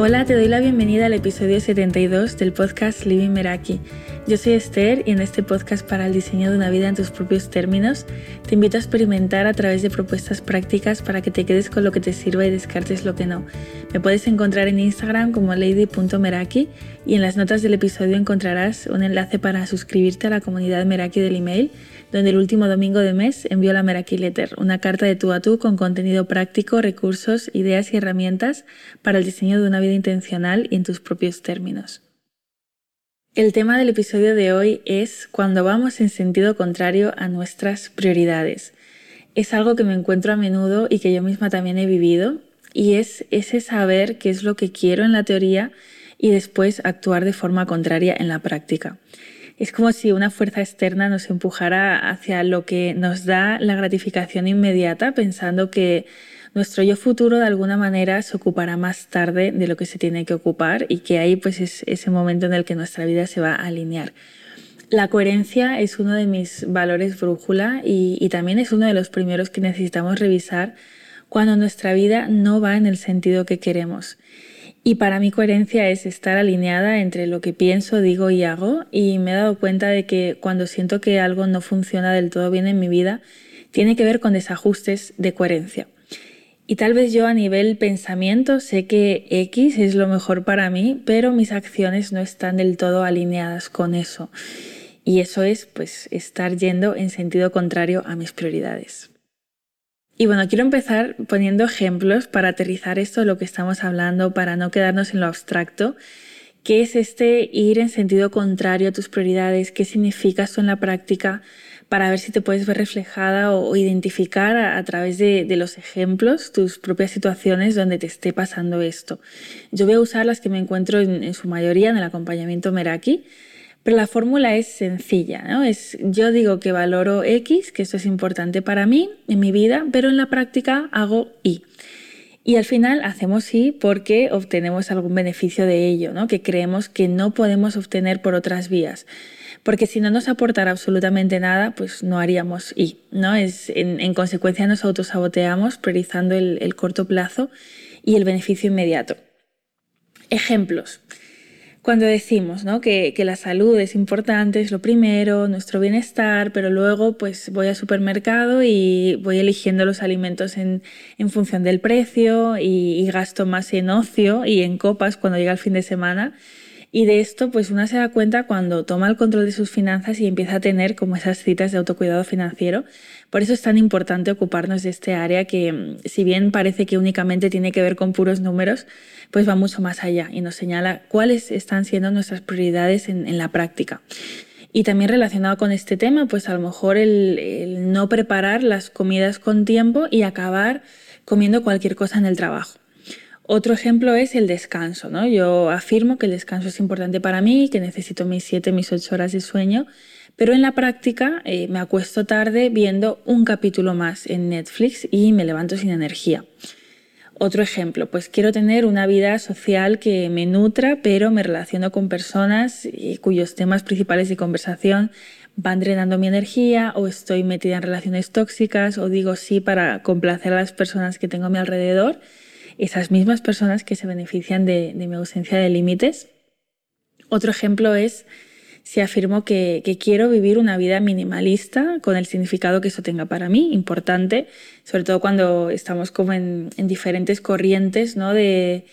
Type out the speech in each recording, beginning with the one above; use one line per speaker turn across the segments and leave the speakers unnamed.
Hola, te doy la bienvenida al episodio 72 del podcast Living Meraki. Yo soy Esther y en este podcast para el diseño de una vida en tus propios términos te invito a experimentar a través de propuestas prácticas para que te quedes con lo que te sirva y descartes lo que no. Me puedes encontrar en Instagram como lady.meraki y en las notas del episodio encontrarás un enlace para suscribirte a la comunidad Meraki del email donde el último domingo de mes envió la Meraki Letter, una carta de tú a tú con contenido práctico, recursos, ideas y herramientas para el diseño de una vida intencional y en tus propios términos. El tema del episodio de hoy es cuando vamos en sentido contrario a nuestras prioridades. Es algo que me encuentro a menudo y que yo misma también he vivido y es ese saber qué es lo que quiero en la teoría y después actuar de forma contraria en la práctica. Es como si una fuerza externa nos empujara hacia lo que nos da la gratificación inmediata, pensando que nuestro yo futuro de alguna manera se ocupará más tarde de lo que se tiene que ocupar y que ahí pues es ese momento en el que nuestra vida se va a alinear. La coherencia es uno de mis valores brújula y, y también es uno de los primeros que necesitamos revisar cuando nuestra vida no va en el sentido que queremos. Y para mí coherencia es estar alineada entre lo que pienso, digo y hago. Y me he dado cuenta de que cuando siento que algo no funciona del todo bien en mi vida, tiene que ver con desajustes de coherencia. Y tal vez yo a nivel pensamiento sé que X es lo mejor para mí, pero mis acciones no están del todo alineadas con eso. Y eso es pues estar yendo en sentido contrario a mis prioridades. Y bueno, quiero empezar poniendo ejemplos para aterrizar esto de lo que estamos hablando, para no quedarnos en lo abstracto. ¿Qué es este ir en sentido contrario a tus prioridades? ¿Qué significa esto en la práctica? Para ver si te puedes ver reflejada o, identificar a, través de, los ejemplos tus propias situaciones donde te esté pasando esto. Yo voy a usar las que me encuentro en, en su mayoría en el acompañamiento Meraki pero la fórmula es sencilla, ¿no? Es, yo digo que valoro X, que esto es importante para mí en mi vida, pero en la práctica hago Y. Y al final hacemos Y porque obtenemos algún beneficio de ello, ¿no? que creemos que no podemos obtener por otras vías. Porque si no nos aportara absolutamente nada, pues no haríamos Y. ¿no? Es, en, consecuencia nos autosaboteamos priorizando el, el corto plazo y el beneficio inmediato. Ejemplos cuando decimos ¿no? que, la salud es importante, es lo primero, nuestro bienestar, pero luego pues voy al supermercado y voy eligiendo los alimentos en, función del precio y, y, gasto más en ocio y en copas cuando llega el fin de semana. Y de esto pues una se da cuenta cuando toma el control de sus finanzas y empieza a tener como esas citas de autocuidado financiero por eso es tan importante ocuparnos de este área que, mm, si bien parece que únicamente tiene que ver con puros números, pues va mucho más allá y nos señala cuáles están siendo nuestras prioridades en, la práctica. Y también relacionado con este tema, pues a lo mejor el, no preparar las comidas con tiempo y acabar comiendo cualquier cosa en el trabajo. Otro ejemplo es el descanso. ¿no? Yo afirmo que el descanso es importante para mí, que necesito mis 7, mis 8 horas de sueño pero en la práctica eh, me acuesto tarde viendo un capítulo más en Netflix y me levanto sin energía. Otro ejemplo, pues quiero tener una vida social que me nutra, pero me relaciono con personas eh, cuyos temas principales de conversación van drenando mi energía o estoy metida en relaciones tóxicas o digo sí para complacer a las personas que tengo a mi alrededor, esas mismas personas que se benefician de mi ausencia de límites. Otro ejemplo es si afirmo que, quiero vivir una vida minimalista con el significado que eso tenga para mí, importante, sobre todo cuando estamos como en, diferentes corrientes ¿no? de,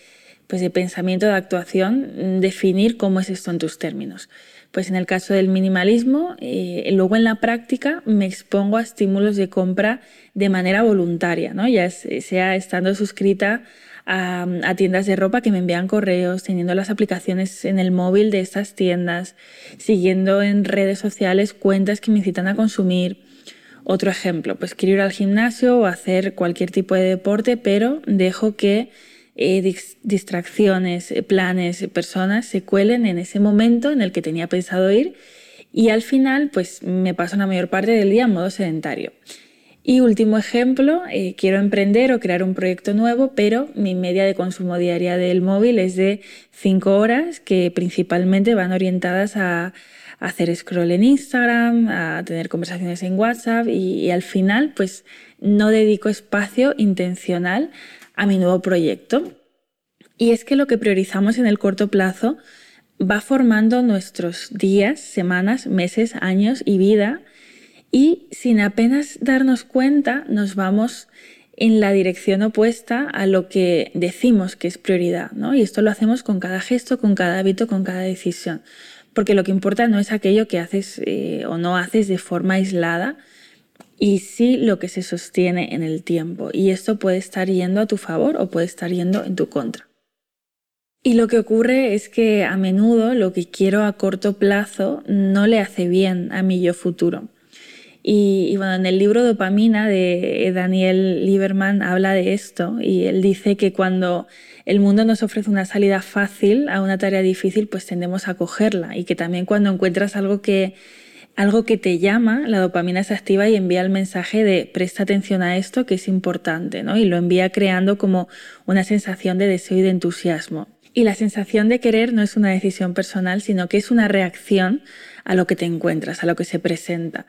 pues de pensamiento, de actuación, definir cómo es esto en tus términos. Pues en el caso del minimalismo, eh, luego en la práctica me expongo a estímulos de compra de manera voluntaria, ¿no? ya sea estando suscrita a, tiendas de ropa que me envían correos, teniendo las aplicaciones en el móvil de estas tiendas, siguiendo en redes sociales cuentas que me incitan a consumir. Otro ejemplo, pues quiero ir al gimnasio o hacer cualquier tipo de deporte, pero dejo que eh, distracciones, planes, personas se cuelen en ese momento en el que tenía pensado ir y al final pues me paso la mayor parte del día en modo sedentario. Y último ejemplo, eh, quiero emprender o crear un proyecto nuevo, pero mi media de consumo diaria del móvil es de 5 horas, que principalmente van orientadas a, hacer scroll en Instagram, a tener conversaciones en WhatsApp y, al final pues no dedico espacio intencional a mi nuevo proyecto. Y es que lo que priorizamos en el corto plazo va formando nuestros días, semanas, meses, años y vida y sin apenas darnos cuenta nos vamos en la dirección opuesta a lo que decimos que es prioridad, ¿no? Y esto lo hacemos con cada gesto, con cada hábito, con cada decisión. Porque lo que importa no es aquello que haces eh, o no haces de forma aislada, y sí lo que se sostiene en el tiempo. Y esto puede estar yendo a tu favor o puede estar yendo en tu contra. Y lo que ocurre es que a menudo lo que quiero a corto plazo no le hace bien a mi yo futuro. Y, bueno, en el libro Dopamina de Daniel Lieberman habla de esto y él dice que cuando el mundo nos ofrece una salida fácil a una tarea difícil, pues tendemos a cogerla y que también cuando encuentras algo que, algo que te llama, la dopamina se activa y envía el mensaje de presta atención a esto que es importante, ¿no? Y lo envía creando como una sensación de deseo y de entusiasmo. Y la sensación de querer no es una decisión personal, sino que es una reacción a lo que te encuentras, a lo que se presenta.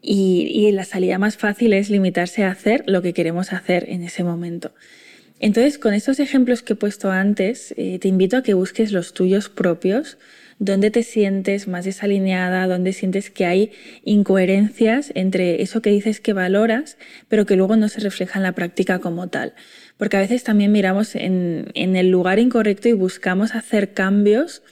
Y, la salida más fácil es limitarse a hacer lo que queremos hacer en ese momento. Entonces, con estos ejemplos que he puesto antes, eh, te invito a que busques los tuyos propios, donde te sientes más desalineada, donde sientes que hay incoherencias entre eso que dices que valoras, pero que luego no se refleja en la práctica como tal. Porque a veces también miramos en el lugar incorrecto y buscamos hacer cambios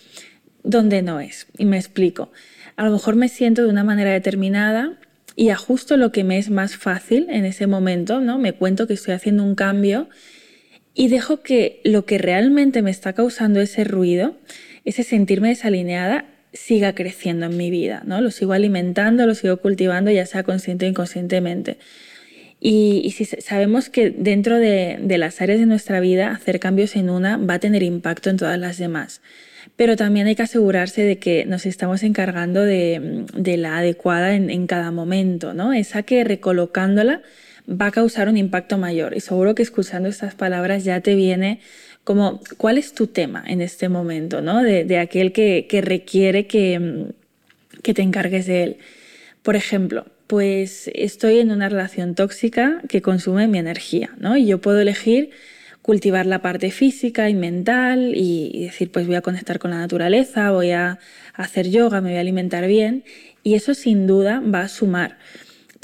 donde no es. Y me explico. A lo mejor me siento de una manera determinada y ajusto lo que me es más fácil en ese momento, ¿no? Me cuento que estoy haciendo un cambio y dejo que lo que realmente me está causando ese ruido, ese sentirme desalineada, siga creciendo en mi vida, ¿no? Lo sigo alimentando, lo sigo cultivando, ya sea consciente o inconscientemente. Y, si sabemos que dentro de, de las áreas de nuestra vida hacer cambios en una va a tener impacto en todas las demás pero también hay que asegurarse de que nos estamos encargando de, la adecuada en, cada momento, ¿no? Esa que recolocándola va a causar un impacto mayor. Y seguro que escuchando estas palabras ya te viene como, ¿cuál es tu tema en este momento, ¿no? De, aquel que, requiere que, que te encargues de él. Por ejemplo, pues estoy en una relación tóxica que consume mi energía, ¿no? Y yo puedo elegir cultivar la parte física y mental y, decir, pues voy a conectar con la naturaleza, voy a hacer yoga, me voy a alimentar bien y eso sin duda va a sumar.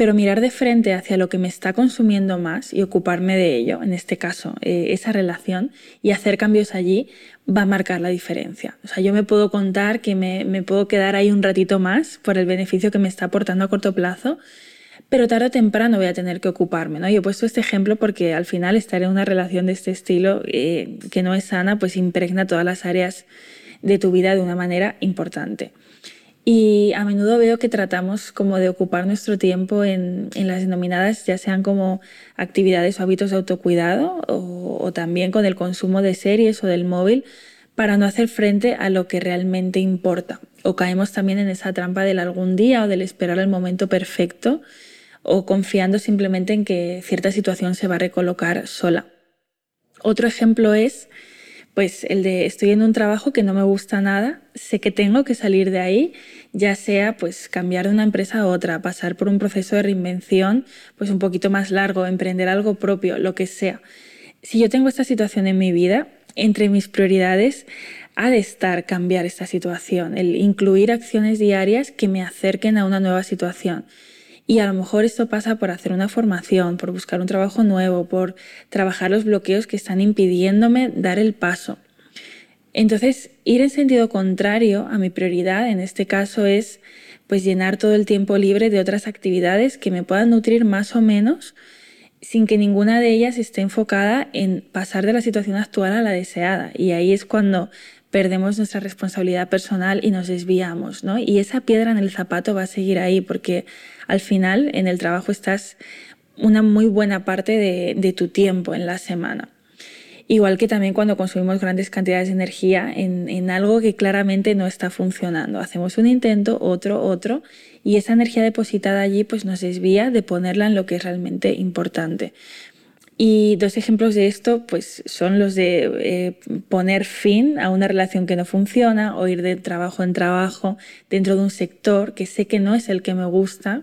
Pero mirar de frente hacia lo que me está consumiendo más y ocuparme de ello, en este caso, eh, esa relación, y hacer cambios allí, va a marcar la diferencia. O sea, yo me puedo contar que me, puedo quedar ahí un ratito más por el beneficio que me está aportando a corto plazo, pero tarde o temprano voy a tener que ocuparme. ¿no? Yo he puesto este ejemplo porque al final estar en una relación de este estilo eh, que no es sana, pues impregna todas las áreas de tu vida de una manera importante. Y a menudo veo que tratamos como de ocupar nuestro tiempo en, las denominadas, ya sean como actividades o hábitos de autocuidado o, o también con el consumo de series o del móvil, para no hacer frente a lo que realmente importa. O caemos también en esa trampa del algún día o del esperar el momento perfecto o confiando simplemente en que cierta situación se va a recolocar sola. Otro ejemplo es pues el de estoy en un trabajo que no me gusta nada, sé que tengo que salir de ahí, ya sea pues cambiar de una empresa a otra, pasar por un proceso de reinvención pues un poquito más largo, emprender algo propio, lo que sea. Si yo tengo esta situación en mi vida, entre mis prioridades ha de estar cambiar esta situación, el incluir acciones diarias que me acerquen a una nueva situación. Y a lo mejor esto pasa por hacer una formación, por buscar un trabajo nuevo, por trabajar los bloqueos que están impidiéndome dar el paso. Entonces, ir en sentido contrario a mi prioridad en este caso es pues llenar todo el tiempo libre de otras actividades que me puedan nutrir más o menos sin que ninguna de ellas esté enfocada en pasar de la situación actual a la deseada. Y ahí es cuando perdemos nuestra responsabilidad personal y nos desviamos, ¿no? Y esa piedra en el zapato va a seguir ahí porque al final en el trabajo estás una muy buena parte de, tu tiempo en la semana. Igual que también cuando consumimos grandes cantidades de energía en, en, algo que claramente no está funcionando. Hacemos un intento, otro, otro, y esa energía depositada allí pues nos desvía de ponerla en lo que es realmente importante. Y dos ejemplos de esto pues, son los de eh, poner fin a una relación que no funciona o ir de trabajo en trabajo dentro de un sector que sé que no es el que me gusta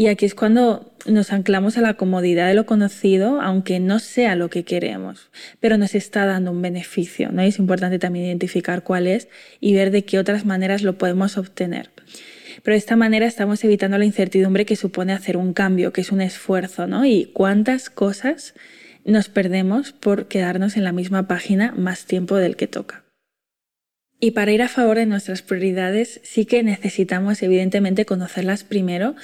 Y aquí es cuando nos anclamos a la comodidad de lo conocido, aunque no sea lo que queremos, pero nos está dando un beneficio, ¿no? Y es importante también identificar cuál es y ver de qué otras maneras lo podemos obtener. Pero de esta manera estamos evitando la incertidumbre que supone hacer un cambio, que es un esfuerzo, ¿no? Y cuántas cosas nos perdemos por quedarnos en la misma página más tiempo del que toca. Y para ir a favor de nuestras prioridades sí que necesitamos evidentemente conocerlas primero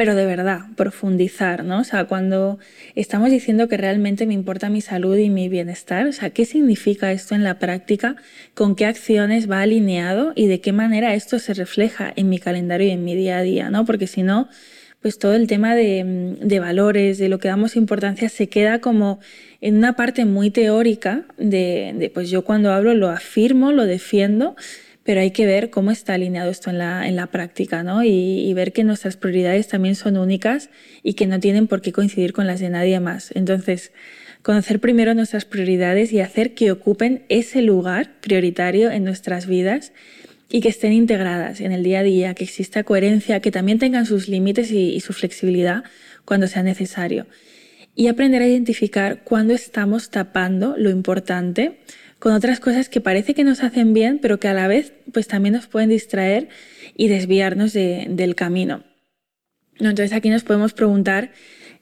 pero de verdad, profundizar, ¿no? O sea, cuando estamos diciendo que realmente me importa mi salud y mi bienestar, o sea, ¿qué significa esto en la práctica? ¿Con qué acciones va alineado? ¿Y de qué manera esto se refleja en mi calendario y en mi día a día, ¿no? Porque si no, pues todo el tema de, de, valores, de lo que damos importancia, se queda como en una parte muy teórica de, de, pues yo cuando hablo lo afirmo, lo defiendo, pero hay que ver cómo está alineado esto en la, en la práctica, ¿no? Y, ver que nuestras prioridades también son únicas y que no tienen por qué coincidir con las de nadie más. Entonces, conocer primero nuestras prioridades y hacer que ocupen ese lugar prioritario en nuestras vidas y que estén integradas en el día a día, que exista coherencia, que también tengan sus límites y, y su flexibilidad cuando sea necesario. Y aprender a identificar cuándo estamos tapando lo importante con otras cosas que parece que nos hacen bien, pero que a la vez pues también nos pueden distraer y desviarnos del camino. Entonces aquí nos podemos preguntar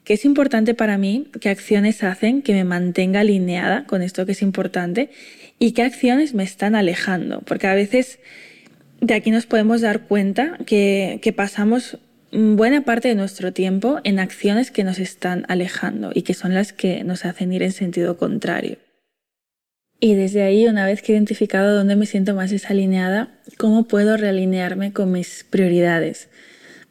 qué es importante para mí, qué acciones hacen que me mantenga alineada con esto que es importante y qué acciones me están alejando, porque a veces de aquí nos podemos dar cuenta que, que pasamos buena parte de nuestro tiempo en acciones que nos están alejando y que son las que nos hacen ir en sentido contrario. Y desde ahí, una vez que he identificado dónde me siento más desalineada, ¿cómo puedo realinearme con mis prioridades?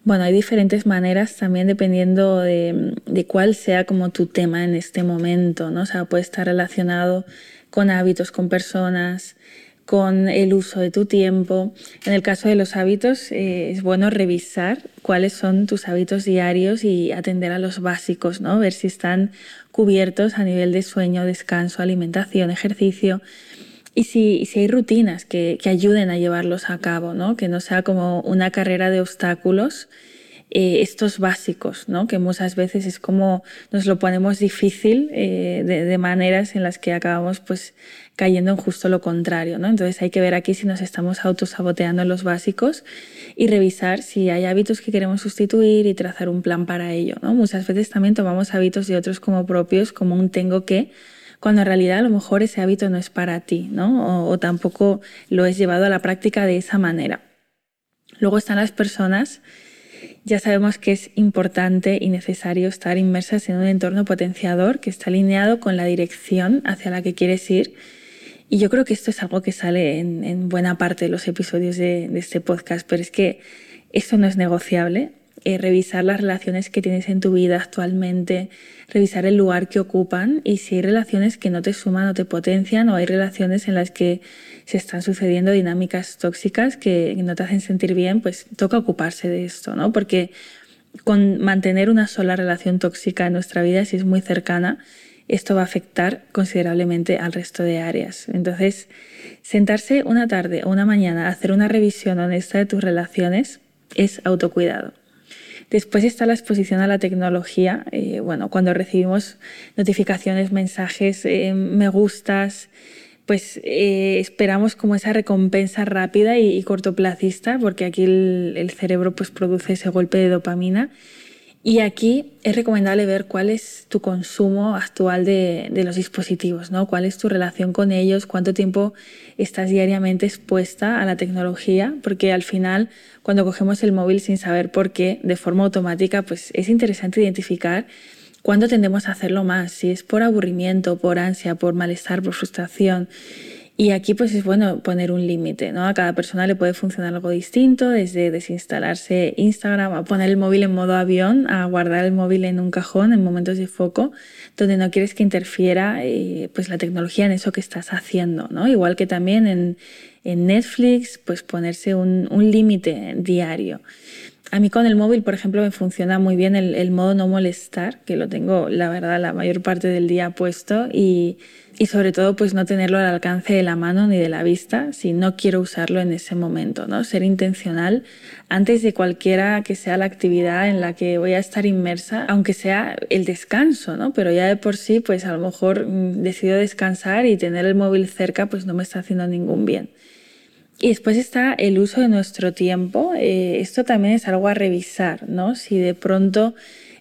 Bueno, hay diferentes maneras también dependiendo de, de, cuál sea como tu tema en este momento, ¿no? O sea, puede estar relacionado con hábitos, con personas, con el uso de tu tiempo. En el caso de los hábitos, eh, es bueno revisar cuáles son tus hábitos diarios y atender a los básicos, ¿no? Ver si están cubiertos a nivel de sueño, descanso, alimentación, ejercicio. Y si, si hay rutinas que, que, ayuden a llevarlos a cabo, ¿no? Que no sea como una carrera de obstáculos eh, estos básicos, ¿no? que muchas veces es como nos lo ponemos difícil eh, de, de, maneras en las que acabamos pues cayendo en justo lo contrario. ¿no? Entonces hay que ver aquí si nos estamos autosaboteando en los básicos y revisar si hay hábitos que queremos sustituir y trazar un plan para ello. ¿no? Muchas veces también tomamos hábitos de otros como propios, como un tengo que, cuando en realidad a lo mejor ese hábito no es para ti, ¿no? o, o tampoco lo es llevado a la práctica de esa manera. Luego están las personas ya sabemos que es importante y necesario estar inmersas en un entorno potenciador que está alineado con la dirección hacia la que quieres ir. Y yo creo que esto es algo que sale en, buena parte de los episodios de, este podcast, pero es que esto no es negociable. Eh, revisar las relaciones que tienes en tu vida actualmente, revisar el lugar que ocupan y si hay relaciones que no te suman o te potencian o hay relaciones en las que se están sucediendo dinámicas tóxicas que no te hacen sentir bien, pues toca ocuparse de esto, ¿no? Porque con mantener una sola relación tóxica en nuestra vida, si es muy cercana, esto va a afectar considerablemente al resto de áreas. Entonces, sentarse una tarde o una mañana a hacer una revisión honesta de tus relaciones es autocuidado. Después está la exposición a la tecnología. Eh, bueno, cuando recibimos notificaciones, mensajes, eh, me gustas, pues eh, esperamos como esa recompensa rápida y, cortoplacista, porque aquí el, el, cerebro pues produce ese golpe de dopamina. Y aquí es recomendable ver cuál es tu consumo actual de, los dispositivos, ¿no? Cuál es tu relación con ellos, cuánto tiempo estás diariamente expuesta a la tecnología, porque al final cuando cogemos el móvil sin saber por qué, de forma automática, pues es interesante identificar cuándo tendemos a hacerlo más, si es por aburrimiento, por ansia, por malestar, por frustración. Y aquí pues es bueno poner un límite, ¿no? A cada persona le puede funcionar algo distinto, desde desinstalarse Instagram, a poner el móvil en modo avión, a guardar el móvil en un cajón en momentos de foco, donde no quieres que interfiera eh, pues la tecnología en eso que estás haciendo, ¿no? Igual que también en, en Netflix, pues ponerse un, un límite diario. A mí con el móvil, por ejemplo, me funciona muy bien el, el, modo no molestar, que lo tengo, la verdad, la mayor parte del día puesto y y sobre todo pues no tenerlo al alcance de la mano ni de la vista si no quiero usarlo en ese momento, ¿no? Ser intencional antes de cualquiera que sea la actividad en la que voy a estar inmersa, aunque sea el descanso, ¿no? Pero ya de por sí pues a lo mejor mm, decido descansar y tener el móvil cerca pues no me está haciendo ningún bien. Y después está el uso de nuestro tiempo. Eh, esto también es algo a revisar, ¿no? Si de pronto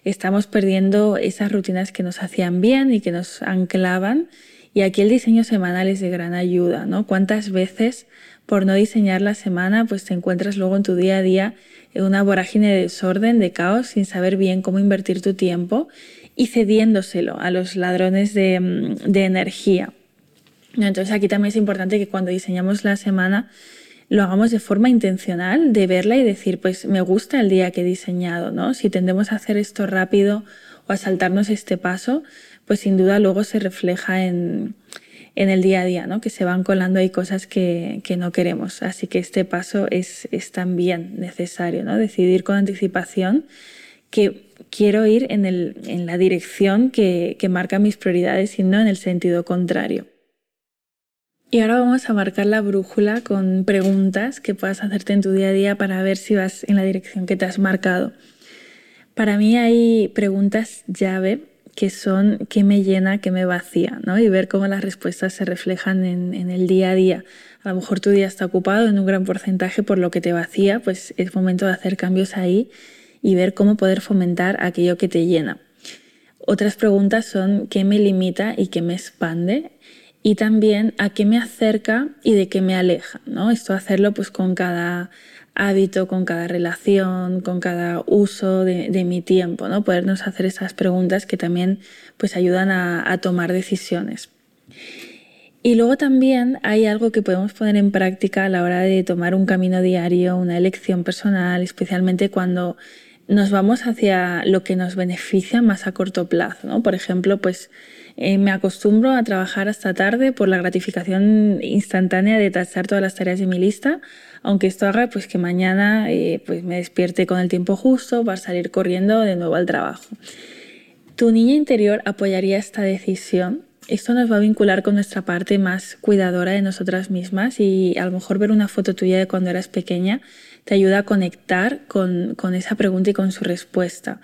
estamos perdiendo esas rutinas que nos hacían bien y que nos anclaban y aquí el diseño semanal es de gran ayuda, ¿no? ¿Cuántas veces por no diseñar la semana, pues te encuentras luego en tu día a día en una vorágine de desorden, de caos, sin saber bien cómo invertir tu tiempo y cediéndoselo a los ladrones de, mm, energía? Entonces aquí también es importante que cuando diseñamos la semana lo hagamos de forma intencional, de verla y decir, pues me gusta el día que he diseñado, ¿no? Si tendemos a hacer esto rápido o a saltarnos este paso, pues sin duda luego se refleja en, el día a día, ¿no? que se van colando ahí cosas que, no queremos. Así que este paso es, también necesario, ¿no? decidir con anticipación que quiero ir en, la dirección que, que marca mis prioridades y no en el sentido contrario. Y ahora vamos a marcar la brújula con preguntas que puedas hacerte en tu día a día para ver si vas en la dirección que te has marcado. Para mí hay preguntas llave que son qué me llena, qué me vacía, ¿no? Y ver cómo las respuestas se reflejan en, el día a día. A lo mejor tu día está ocupado en un gran porcentaje por lo que te vacía, pues es momento de hacer cambios ahí y ver cómo poder fomentar aquello que te llena. Otras preguntas son qué me limita y qué me expande y también a qué me acerca y de qué me aleja, ¿no? Esto hacerlo pues con cada hábito, con cada relación, con cada uso de, mi tiempo, ¿no? Podernos hacer esas preguntas que también pues ayudan a, tomar decisiones. Y luego también hay algo que podemos poner en práctica a la hora de tomar un camino diario, una elección personal, especialmente cuando nos vamos hacia lo que nos beneficia más a corto plazo, ¿no? Por ejemplo, pues eh, me acostumbro a trabajar hasta tarde por la gratificación instantánea de tachar todas las tareas de mi lista, aunque esto haga pues que mañana eh, pues me despierte con el tiempo justo para salir corriendo de nuevo al trabajo. Tu niña interior apoyaría esta decisión. Esto nos va a vincular con nuestra parte más cuidadora de nosotras mismas y a lo mejor ver una foto tuya de cuando eras pequeña te ayuda a conectar con, con esa pregunta y con su respuesta.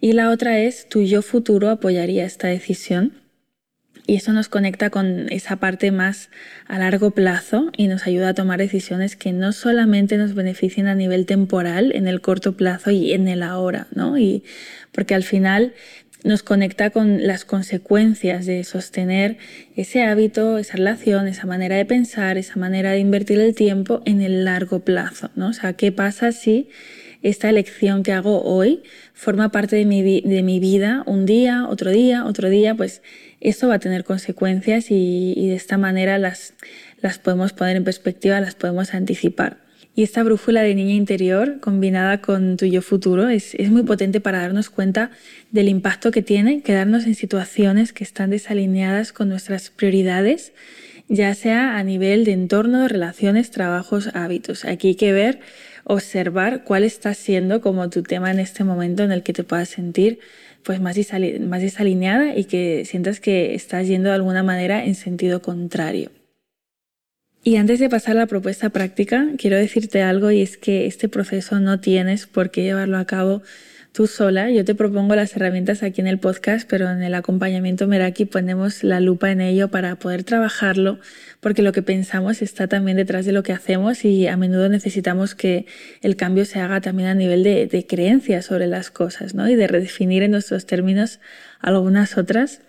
Y la otra es, tu yo futuro apoyaría esta decisión. Y eso nos conecta con esa parte más a largo plazo y nos ayuda a tomar decisiones que no solamente nos beneficien a nivel temporal, en el corto plazo y en el ahora, ¿no? Y porque al final nos conecta con las consecuencias de sostener ese hábito, esa relación, esa manera de pensar, esa manera de invertir el tiempo en el largo plazo, ¿no? O sea, ¿qué pasa si esta elección que hago hoy forma parte de mi, de mi vida un día, otro día, otro día? Pues esto va a tener consecuencias y, de esta manera las, las podemos poner en perspectiva, las podemos anticipar. Y esta brújula de niña interior combinada con tu yo futuro es, es, muy potente para darnos cuenta del impacto que tiene quedarnos en situaciones que están desalineadas con nuestras prioridades, ya sea a nivel de entorno, relaciones, trabajos, hábitos. Aquí hay que ver, observar cuál está siendo como tu tema en este momento en el que te puedas sentir pues más, más desalineada y que sientas que estás yendo de alguna manera en sentido contrario. Y antes de pasar a la propuesta práctica, quiero decirte algo y es que este proceso no tienes por qué llevarlo a cabo tú sola. Yo te propongo las herramientas aquí en el podcast, pero en el acompañamiento Meraki ponemos la lupa en ello para poder trabajarlo, porque lo que pensamos está también detrás de lo que hacemos y a menudo necesitamos que el cambio se haga también a nivel de, de creencias sobre las cosas ¿no? y de redefinir en nuestros términos algunas otras.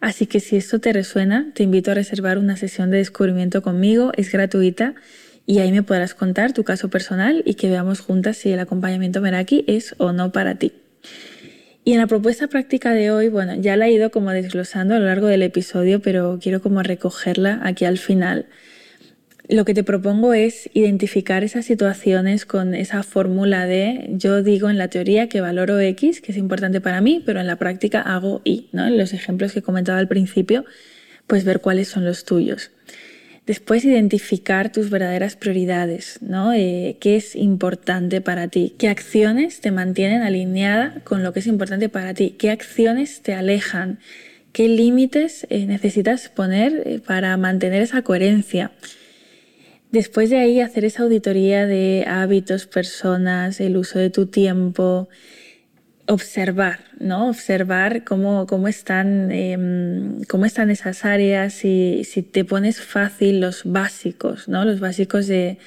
Así que si esto te resuena, te invito a reservar una sesión de descubrimiento conmigo, es gratuita y ahí me podrás contar tu caso personal y que veamos juntas si el acompañamiento Meraki es o no para ti. Y en la propuesta práctica de hoy, bueno, ya la he ido como desglosando a lo largo del episodio, pero quiero como recogerla aquí al final. Lo que te propongo es identificar esas situaciones con esa fórmula de yo digo en la teoría que valoro X, que es importante para mí, pero en la práctica hago Y, ¿no? En los ejemplos que comentaba al principio, pues ver cuáles son los tuyos. Después identificar tus verdaderas prioridades, ¿no? Eh, ¿Qué es importante para ti? ¿Qué acciones te mantienen alineada con lo que es importante para ti? ¿Qué acciones te alejan? qué límites eh, necesitas poner eh, para mantener esa coherencia. Después de ahí hacer esa auditoría de hábitos, personas, el uso de tu tiempo, observar, ¿no? Observar cómo, cómo, están, em, cómo están esas áreas y si te pones fácil los básicos, ¿no? Los básicos de,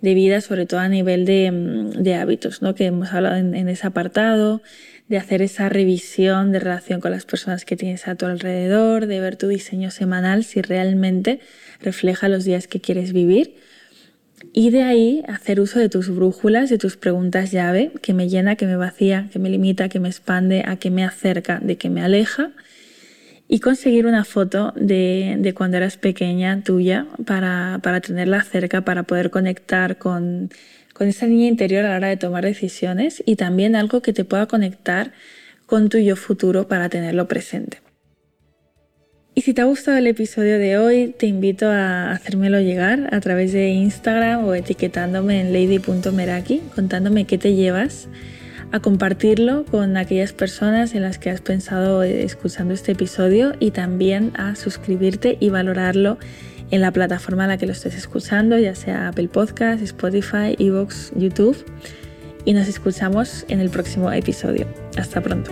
de vida, sobre todo a nivel de, em, de hábitos, ¿no? Que hemos hablado en, en, ese apartado, de hacer esa revisión de relación con las personas que tienes a tu alrededor, de ver tu diseño semanal si realmente refleja los días que quieres vivir y de ahí hacer uso de tus brújulas, de tus preguntas llave, que me llena, que me vacía, que me limita, que me expande, a que me acerca, de que me aleja. Y conseguir una foto de, de cuando eras pequeña tuya para, para, tenerla cerca, para poder conectar con, con esa niña interior a la hora de tomar decisiones y también algo que te pueda conectar con tu yo futuro para tenerlo presente. Y si te ha gustado el episodio de hoy, te invito a hacérmelo llegar a través de Instagram o etiquetándome en lady.meraki, contándome qué te llevas, a compartirlo con aquellas personas en las que has pensado escuchando este episodio y también a suscribirte y valorarlo en la plataforma en la que lo estés escuchando, ya sea Apple Podcast, Spotify, Evox, YouTube. Y nos escuchamos en el próximo episodio. Hasta pronto.